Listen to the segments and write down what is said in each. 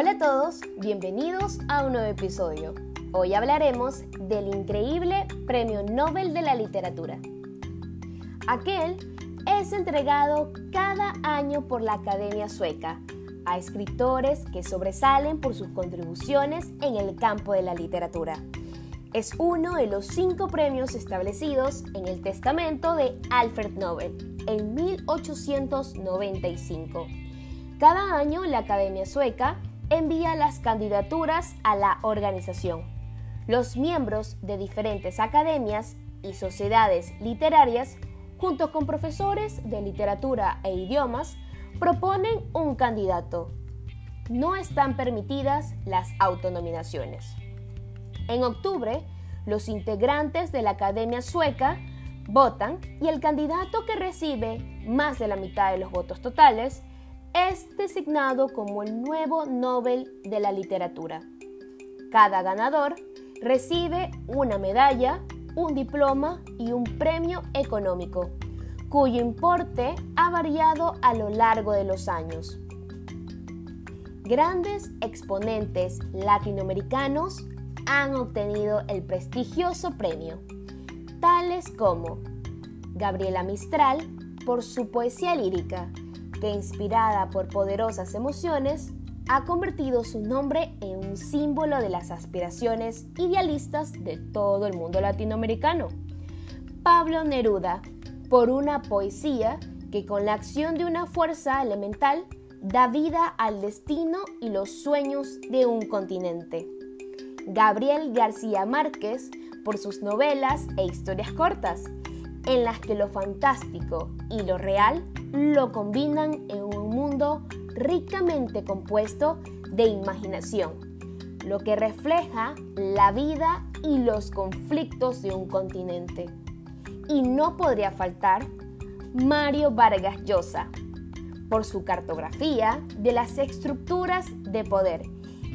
Hola a todos, bienvenidos a un nuevo episodio. Hoy hablaremos del increíble Premio Nobel de la Literatura. Aquel es entregado cada año por la Academia Sueca a escritores que sobresalen por sus contribuciones en el campo de la literatura. Es uno de los cinco premios establecidos en el testamento de Alfred Nobel en 1895. Cada año la Academia Sueca envía las candidaturas a la organización. Los miembros de diferentes academias y sociedades literarias, junto con profesores de literatura e idiomas, proponen un candidato. No están permitidas las autonominaciones. En octubre, los integrantes de la Academia Sueca votan y el candidato que recibe más de la mitad de los votos totales es designado como el nuevo Nobel de la Literatura. Cada ganador recibe una medalla, un diploma y un premio económico cuyo importe ha variado a lo largo de los años. Grandes exponentes latinoamericanos han obtenido el prestigioso premio, tales como Gabriela Mistral por su poesía lírica, que inspirada por poderosas emociones, ha convertido su nombre en un símbolo de las aspiraciones idealistas de todo el mundo latinoamericano. Pablo Neruda por una poesía que con la acción de una fuerza elemental da vida al destino y los sueños de un continente. Gabriel García Márquez por sus novelas e historias cortas, en las que lo fantástico y lo real lo combinan en un mundo ricamente compuesto de imaginación, lo que refleja la vida y los conflictos de un continente y no podría faltar Mario Vargas Llosa, por su cartografía de las estructuras de poder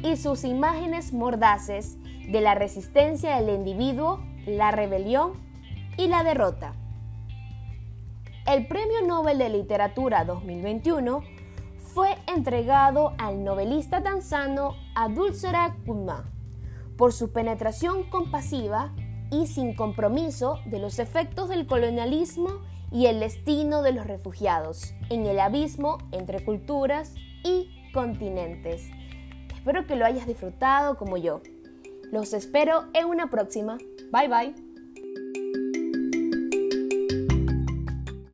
y sus imágenes mordaces de la resistencia del individuo, la rebelión y la derrota. El Premio Nobel de Literatura 2021 fue entregado al novelista tanzano Adulcera Kumma por su penetración compasiva y sin compromiso de los efectos del colonialismo y el destino de los refugiados en el abismo entre culturas y continentes. Espero que lo hayas disfrutado como yo. Los espero en una próxima. Bye bye.